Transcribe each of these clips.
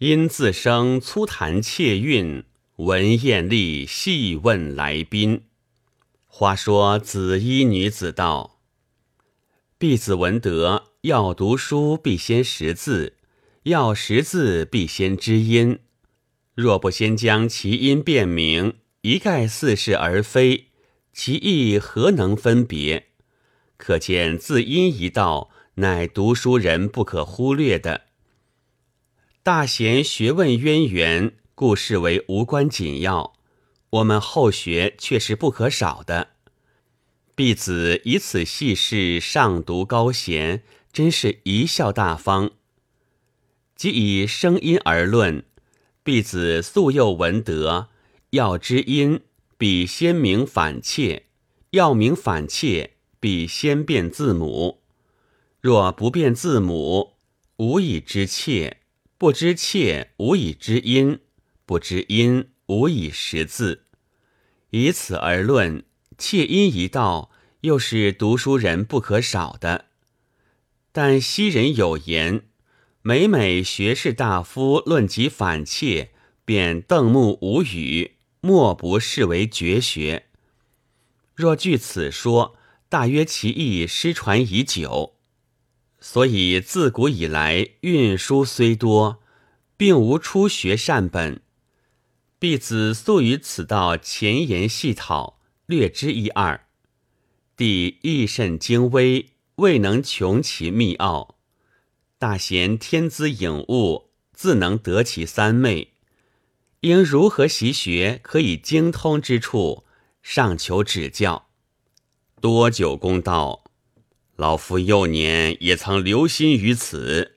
因自生粗谈窃韵，闻艳丽细问来宾。话说紫衣女子道：“婢子闻得，要读书必先识字，要识字必先知音。若不先将其音辨明，一概似是而非，其意何能分别？可见字音一道，乃读书人不可忽略的。大贤学问渊源，故视为无关紧要。我们后学却是不可少的。婢子以此细事上读高贤，真是贻笑大方。即以声音而论。”婢子素幼闻得，要知音，必先明反切；要明反切，必先辨字母。若不辨字母，无以知切；不知切，无以知音；不知音，无以识字。以此而论，切音一道，又是读书人不可少的。但昔人有言。每每学士大夫论及反切，便瞪目无语，莫不视为绝学。若据此说，大约其意失传已久。所以自古以来，运书虽多，并无初学善本。弟子素于此道前言细讨，略知一二。弟亦甚精微，未能穷其秘奥。大贤天资颖悟，自能得其三昧。应如何习学，可以精通之处，上求指教。多久公道：老夫幼年也曾留心于此，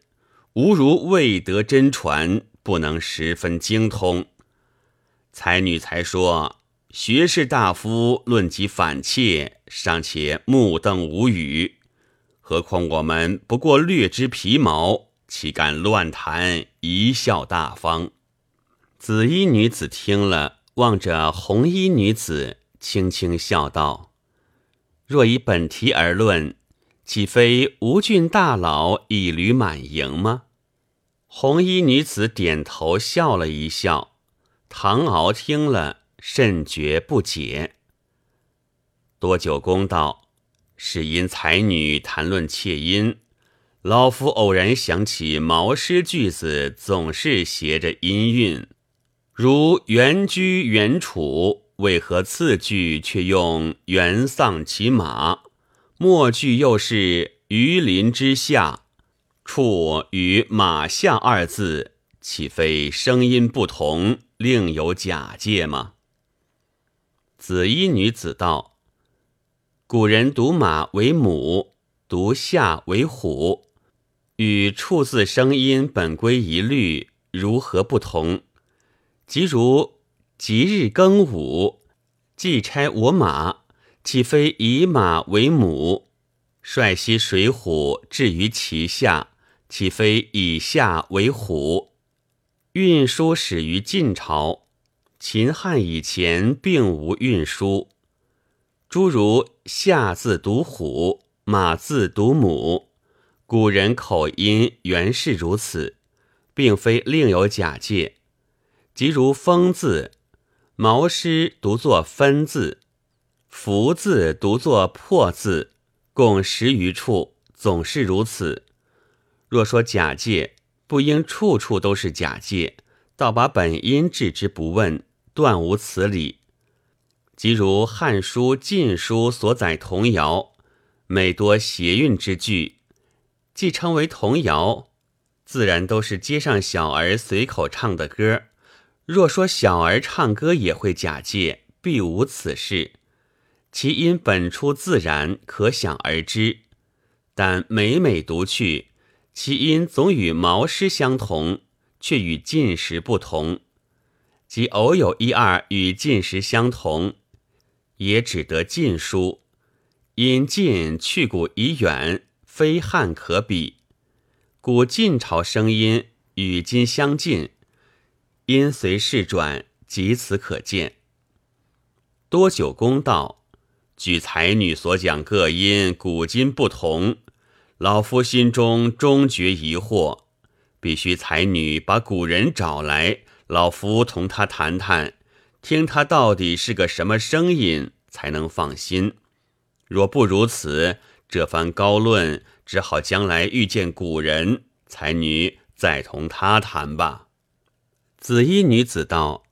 吾如未得真传，不能十分精通。才女才说，学士大夫论及反切，尚且目瞪无语。何况我们不过略知皮毛，岂敢乱谈？贻笑大方。紫衣女子听了，望着红衣女子，轻轻笑道：“若以本题而论，岂非吴郡大佬一履满盈吗？”红衣女子点头笑了一笑。唐敖听了，甚觉不解。多久公道。是因才女谈论妾音，老夫偶然想起毛诗句子总是携着音韵，如“原居原处”，为何次句却用“原丧其马”，末句又是“鱼鳞之下”，处与“马下”二字，岂非声音不同，另有假借吗？紫衣女子道。古人读马为母，读夏为虎，与处字声音本归一律，如何不同？即如吉日庚午，既差我马，岂非以马为母？率西水虎置于其下，岂非以下为虎？运输始于晋朝，秦汉以前并无运输。诸如夏字读虎，马字读母，古人口音原是如此，并非另有假借。即如风字，毛诗读作分字，福字读作破字，共十余处，总是如此。若说假借，不应处处都是假借，倒把本音置之不问，断无此理。即如《汉书》《晋书》所载童谣，每多谐韵之句，既称为童谣，自然都是街上小儿随口唱的歌。若说小儿唱歌也会假借，必无此事。其因本出自然，可想而知。但每每读去，其音总与毛诗相同，却与晋时不同。即偶有一二与晋时相同。也只得晋书，因晋去古已远，非汉可比。古晋朝声音与今相近，因随事转，即此可见。多久公道，据才女所讲各音古今不同，老夫心中终觉疑惑。必须才女把古人找来，老夫同他谈谈，听他到底是个什么声音，才能放心。若不如此，这番高论只好将来遇见古人，才女再同他谈吧。紫衣女子道：“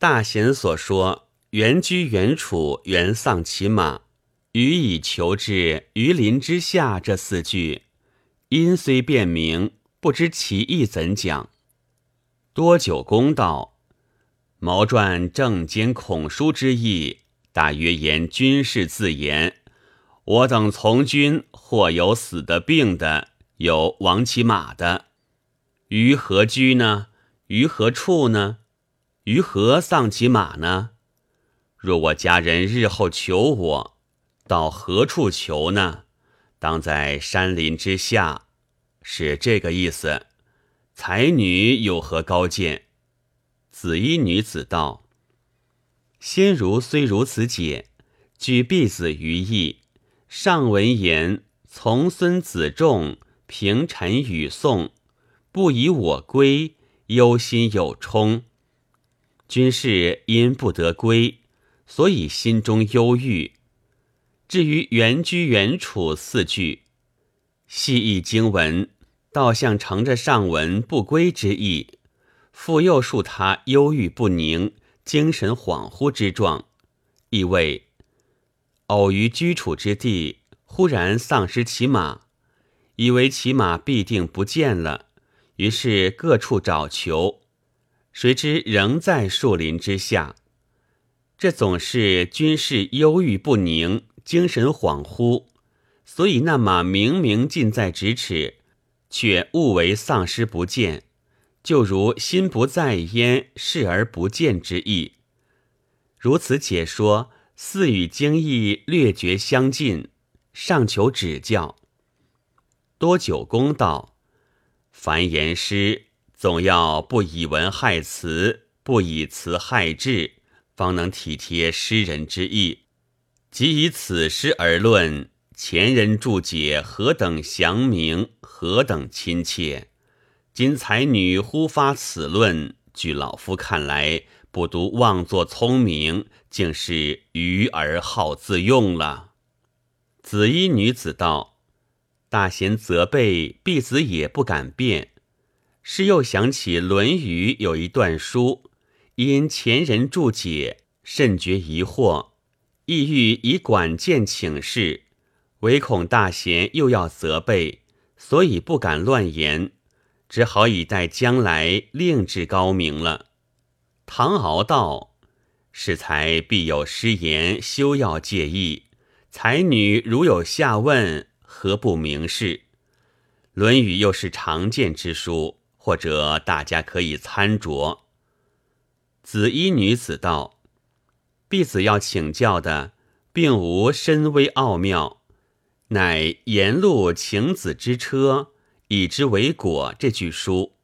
大贤所说‘原居原处，原丧其马，予以求至于林之下’这四句，因虽辨明。”不知其意怎讲？多久公道，毛传正兼孔书之意，大约言军事自言。我等从军，或有死的病的，有亡其马的。于何居呢？于何处呢？于何丧其马呢？若我家人日后求我，到何处求呢？当在山林之下。是这个意思，才女有何高见？紫衣女子道：“先儒虽如此解，举婢子于意。上文言从孙子仲平陈与宋，不以我归，忧心有冲。君士因不得归，所以心中忧郁。至于原居原处四句，细意经文。”倒像乘着上文不归之意，复又述他忧郁不宁、精神恍惚之状，意味偶于居处之地，忽然丧失其马，以为其马必定不见了，于是各处找求，谁知仍在树林之下。这总是军事忧郁不宁、精神恍惚，所以那马明明近在咫尺。却误为丧失不见，就如心不在焉，视而不见之意。如此解说，似与经义略觉相近，尚求指教。多久公道：凡言诗，总要不以文害词，不以词害志，方能体贴诗人之意。即以此诗而论。前人注解何等详明，何等亲切！今才女忽发此论，据老夫看来，不独妄作聪明，竟是愚而好自用了。紫衣女子道：“大贤责备，婢子也不敢辩。是又想起《论语》有一段书，因前人注解甚觉疑惑，意欲以管见请示。”唯恐大贤又要责备，所以不敢乱言，只好以待将来另至高明了。唐敖道：“适才必有失言，休要介意。才女如有下问，何不明示？《论语》又是常见之书，或者大家可以参酌。”紫衣女子道：“婢子要请教的，并无深微奥妙。”乃沿路请子之车，以之为果。这句书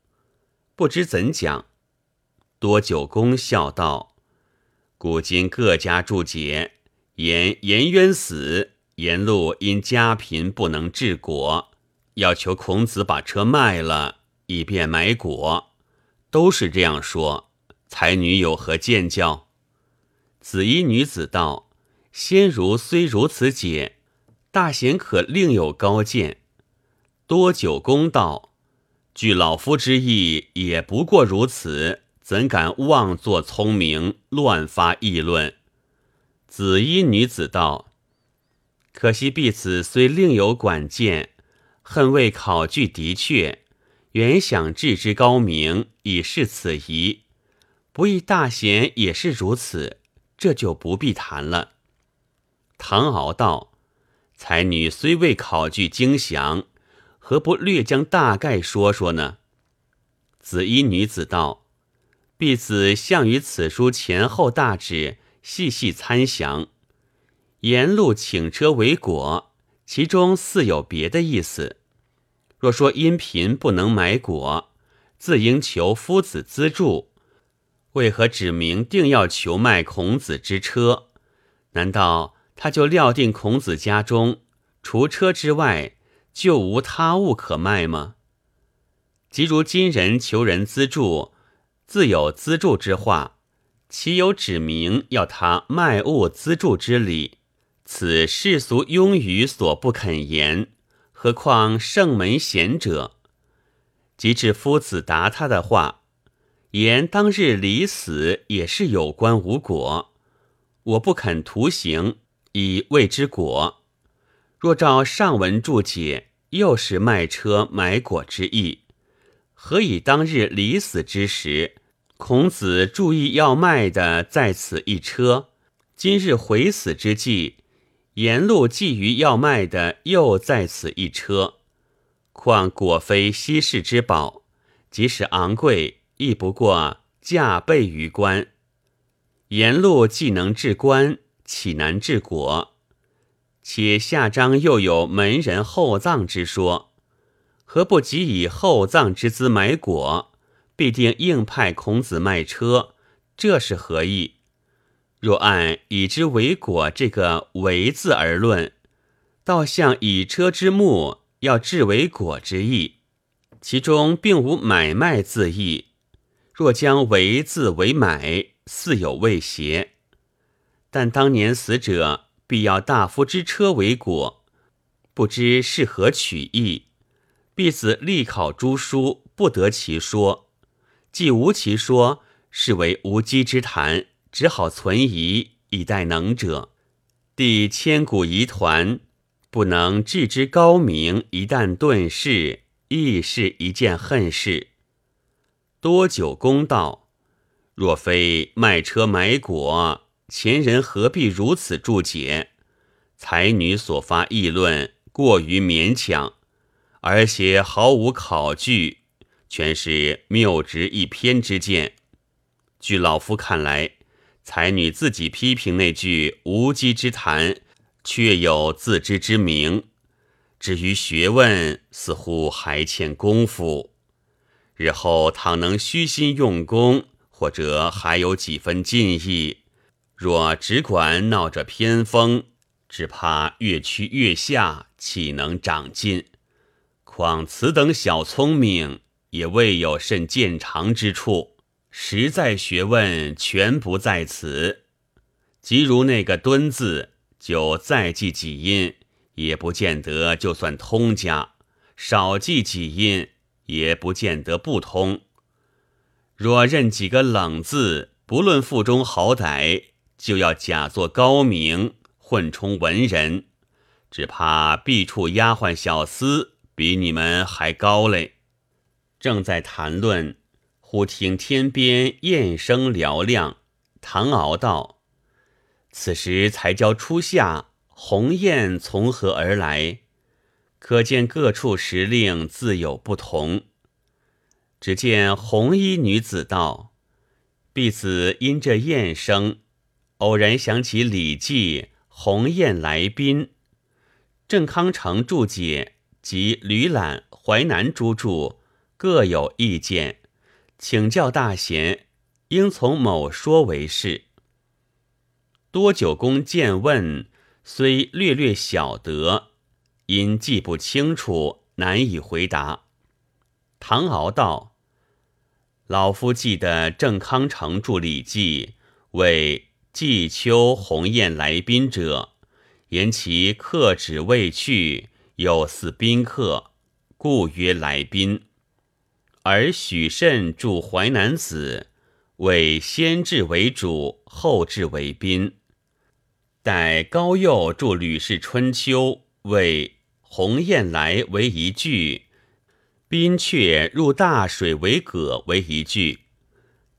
不知怎讲。多久公笑道：“古今各家注解，言颜渊死，沿路因家贫不能治果，要求孔子把车卖了，以便买果，都是这样说。才女有何见教？”紫衣女子道：“先儒虽如此解。”大贤可另有高见。多久公道，据老夫之意，也不过如此，怎敢妄作聪明，乱发议论？紫衣女子道：“可惜婢子虽另有管见，恨未考据的确，原想置之高明，以示此疑。不意大贤也是如此，这就不必谈了。”唐敖道。才女虽未考据精详，何不略将大概说说呢？紫衣女子道：“婢子向于此书前后大旨细细参详，沿路请车为果，其中似有别的意思。若说因贫不能买果，自应求夫子资助，为何指明定要求卖孔子之车？难道？”他就料定孔子家中除车之外，就无他物可卖吗？即如今人求人资助，自有资助之话，岂有指明要他卖物资助之理？此世俗庸语所不肯言，何况圣门贤者？即至夫子答他的话，言当日离死也是有关无果，我不肯徒行，以谓之果。若照上文注解，又是卖车买果之意。何以当日离死之时，孔子注意要卖的在此一车；今日回死之际，沿路觊觎要卖的又在此一车。况果非稀世之宝，即使昂贵，亦不过驾备于官。沿路既能治官，岂难治国？且下章又有门人厚葬之说。何不即以厚葬之资买果，必定硬派孔子卖车，这是何意？若按以之为果这个“为”字而论，倒像以车之目要治为果之意，其中并无买卖字义。若将“为”字为买，似有未邪。但当年死者必要大夫之车为果，不知是何取意。必子力考诸书，不得其说；既无其说，是为无稽之谈，只好存疑以待能者。第千古疑团，不能治之高明，一旦遁世，亦是一件恨事。多久公道，若非卖车买果，前人何必如此注解？才女所发议论，过于勉强。而且毫无考据，全是谬直一偏之见。据老夫看来，才女自己批评那句无稽之谈，确有自知之明。至于学问，似乎还欠功夫。日后倘能虚心用功，或者还有几分进意。若只管闹着偏锋，只怕越趋越下，岂能长进？况此等小聪明，也未有甚见长之处。实在学问全不在此。即如那个“敦”字，就再记几音，也不见得就算通家；少记几音，也不见得不通。若认几个冷字，不论腹中好歹，就要假作高明，混充文人，只怕必处丫鬟小厮。比你们还高嘞！正在谈论，忽听天边雁声嘹亮。唐敖道：“此时才交初夏，鸿雁从何而来？可见各处时令自有不同。”只见红衣女子道：“婢子因这雁声，偶然想起《礼记》‘鸿雁来宾’。”郑康成注解。及吕览、淮南诸著各有意见，请教大贤，应从某说为是。多九公见问，虽略略晓得，因记不清楚，难以回答。唐敖道：“老夫记得郑康成著《礼记》，为季秋鸿雁来宾者，言其客止未去。”有似宾客，故曰来宾。而许慎著《淮南子》，为先至为主，后至为宾。待高诱著《吕氏春秋》，为鸿雁来为一句，宾阙入大水为葛为一句。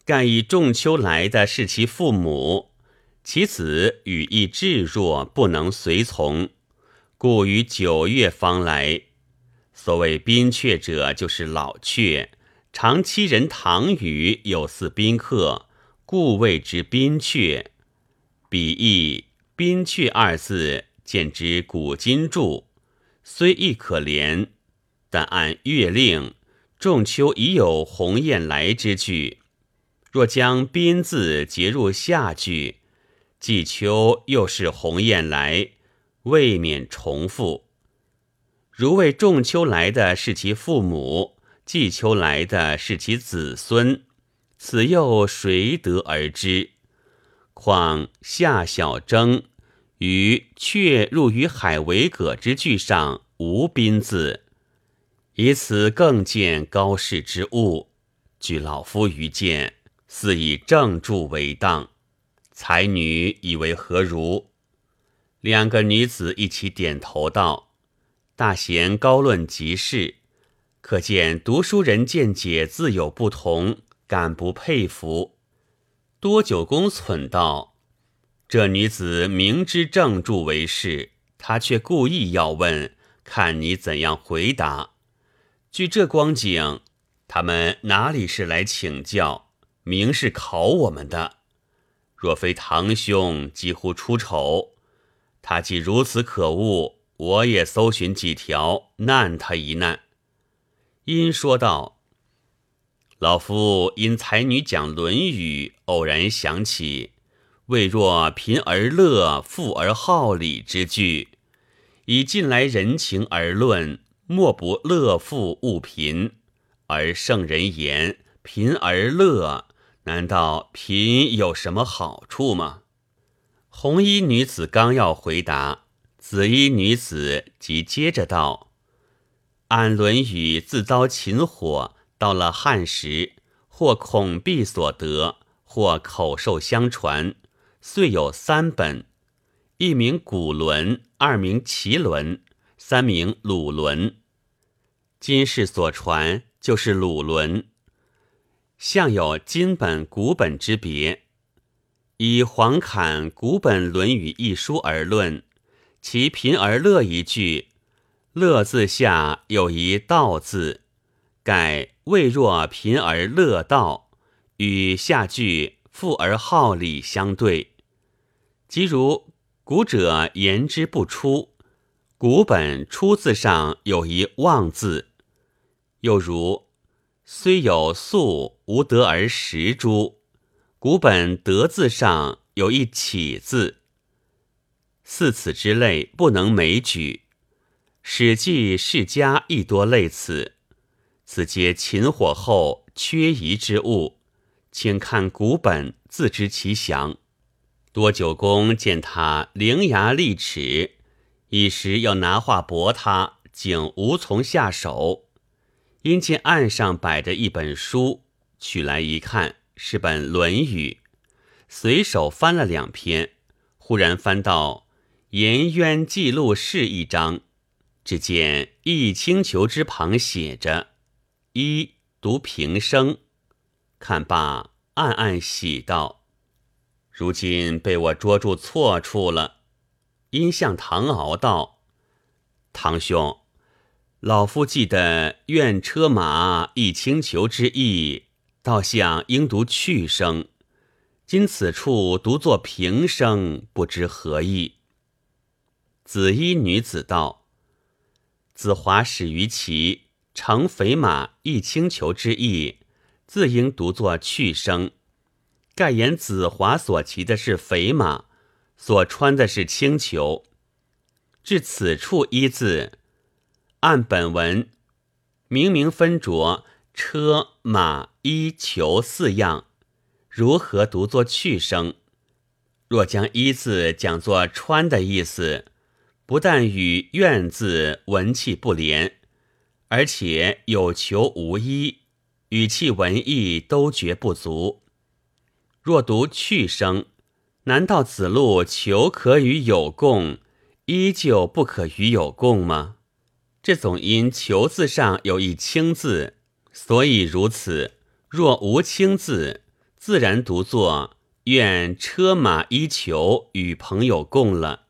盖以仲秋来的是其父母，其子语意至弱，不能随从。故于九月方来。所谓宾阙者，就是老阙，长期人堂宇，有似宾客，故谓之宾阙。比义“宾阙”二字，见之古今著，虽亦可怜，但按月令，仲秋已有鸿雁来之句。若将“宾”字结入下句，季秋又是鸿雁来。未免重复。如为仲秋来的是其父母，季秋来的是其子孙，此又谁得而知？况夏小征于却入于海为葛之句上无宾字，以此更见高士之物。据老夫愚见，似以正著为当。才女以为何如？两个女子一起点头道：“大贤高论极是，可见读书人见解自有不同，敢不佩服？”多九公忖道：“这女子明知正著为是，她却故意要问，看你怎样回答。据这光景。”他们哪里是来请教，明是考我们的。若非堂兄几乎出丑，他既如此可恶，我也搜寻几条难他一难。因说道：“老夫因才女讲《论语》，偶然想起‘未若贫而乐，富而好礼’之句，以近来人情而论，莫不乐富恶贫。”而圣人言贫而乐，难道贫有什么好处吗？红衣女子刚要回答，紫衣女子即接着道：“按《论语》自遭秦火，到了汉时，或孔壁所得，或口授相传，遂有三本：一名《古伦》，二名《齐伦》，三名《鲁伦》。今世所传。”就是鲁伦，向有今本古本之别。以黄侃《古本论语》一书而论，其贫而乐一句，乐字下有一道字，盖未若贫而乐道，与下句富而好礼相对。即如古者言之不出，古本出字上有一望字。又如，虽有粟，无得而食诸？古本德字上有一起字，似此之类不能枚举。史记世家亦多类此，此皆秦火后缺遗之物，请看古本自知其详。多九公见他伶牙俐齿，一时要拿话驳他，竟无从下手。因见案上摆着一本书，取来一看，是本《论语》，随手翻了两篇，忽然翻到“颜渊记录事”一章，只见“一清裘”之旁写着“一”，读平生，看罢，暗暗喜道：“如今被我捉住错处了。”因向唐敖道：“堂兄。”老夫记得“愿车马一轻裘”之意，倒像应读去声。今此处读作平声，不知何意。紫衣女子道：“子华始于齐，乘肥马一轻裘之意，自应读作去声。盖言子华所骑的是肥马，所穿的是轻裘。至此处一字。”按本文，明明分着车马衣裘四样，如何读作去声？若将“衣”字讲作穿的意思，不但与“愿”字文气不连，而且有求无衣，语气文意都觉不足。若读去声，难道子路求可与有共，依旧不可与有共吗？这总因“求”字上有一“轻”字，所以如此。若无“轻”字，自然读作“愿车马衣裘与朋友共了”。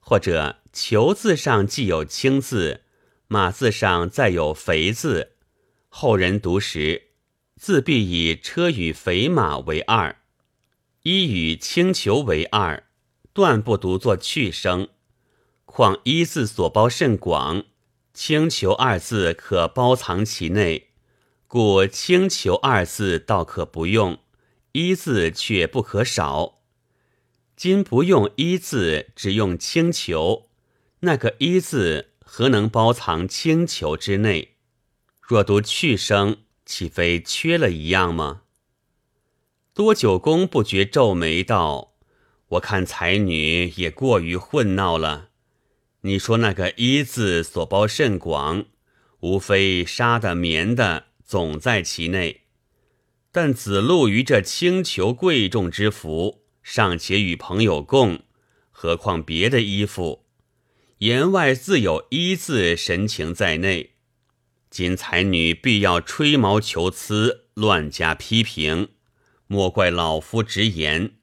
或者“求”字上既有“轻”字，“马”字上再有“肥”字，后人读时，自必以车与肥马为二，衣与轻裘为二，断不读作去声。况“一”字所包甚广。轻裘二字可包藏其内，故轻裘二字倒可不用，一字却不可少。今不用一字，只用轻裘，那个一字何能包藏轻裘之内？若读去声，岂非缺了一样吗？多九公不觉皱眉道：“我看才女也过于混闹了。你说那个一字所包甚广，无非纱的、棉的，总在其内。但子路于这轻裘贵重之服，尚且与朋友共，何况别的衣服？言外自有一字神情在内。今才女必要吹毛求疵，乱加批评。”莫怪老夫直言，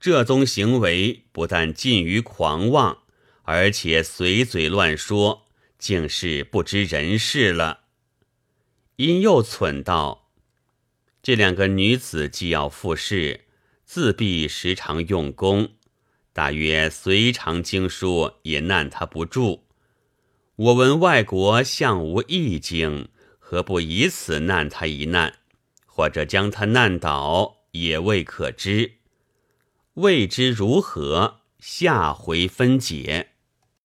这宗行为不但近于狂妄，而且随嘴乱说，竟是不知人事了。因又忖道：这两个女子既要复试，自必时常用功，大约随常经书，也难他不住。我闻外国向无易经，何不以此难他一难，或者将他难倒？也未可知，未知如何，下回分解。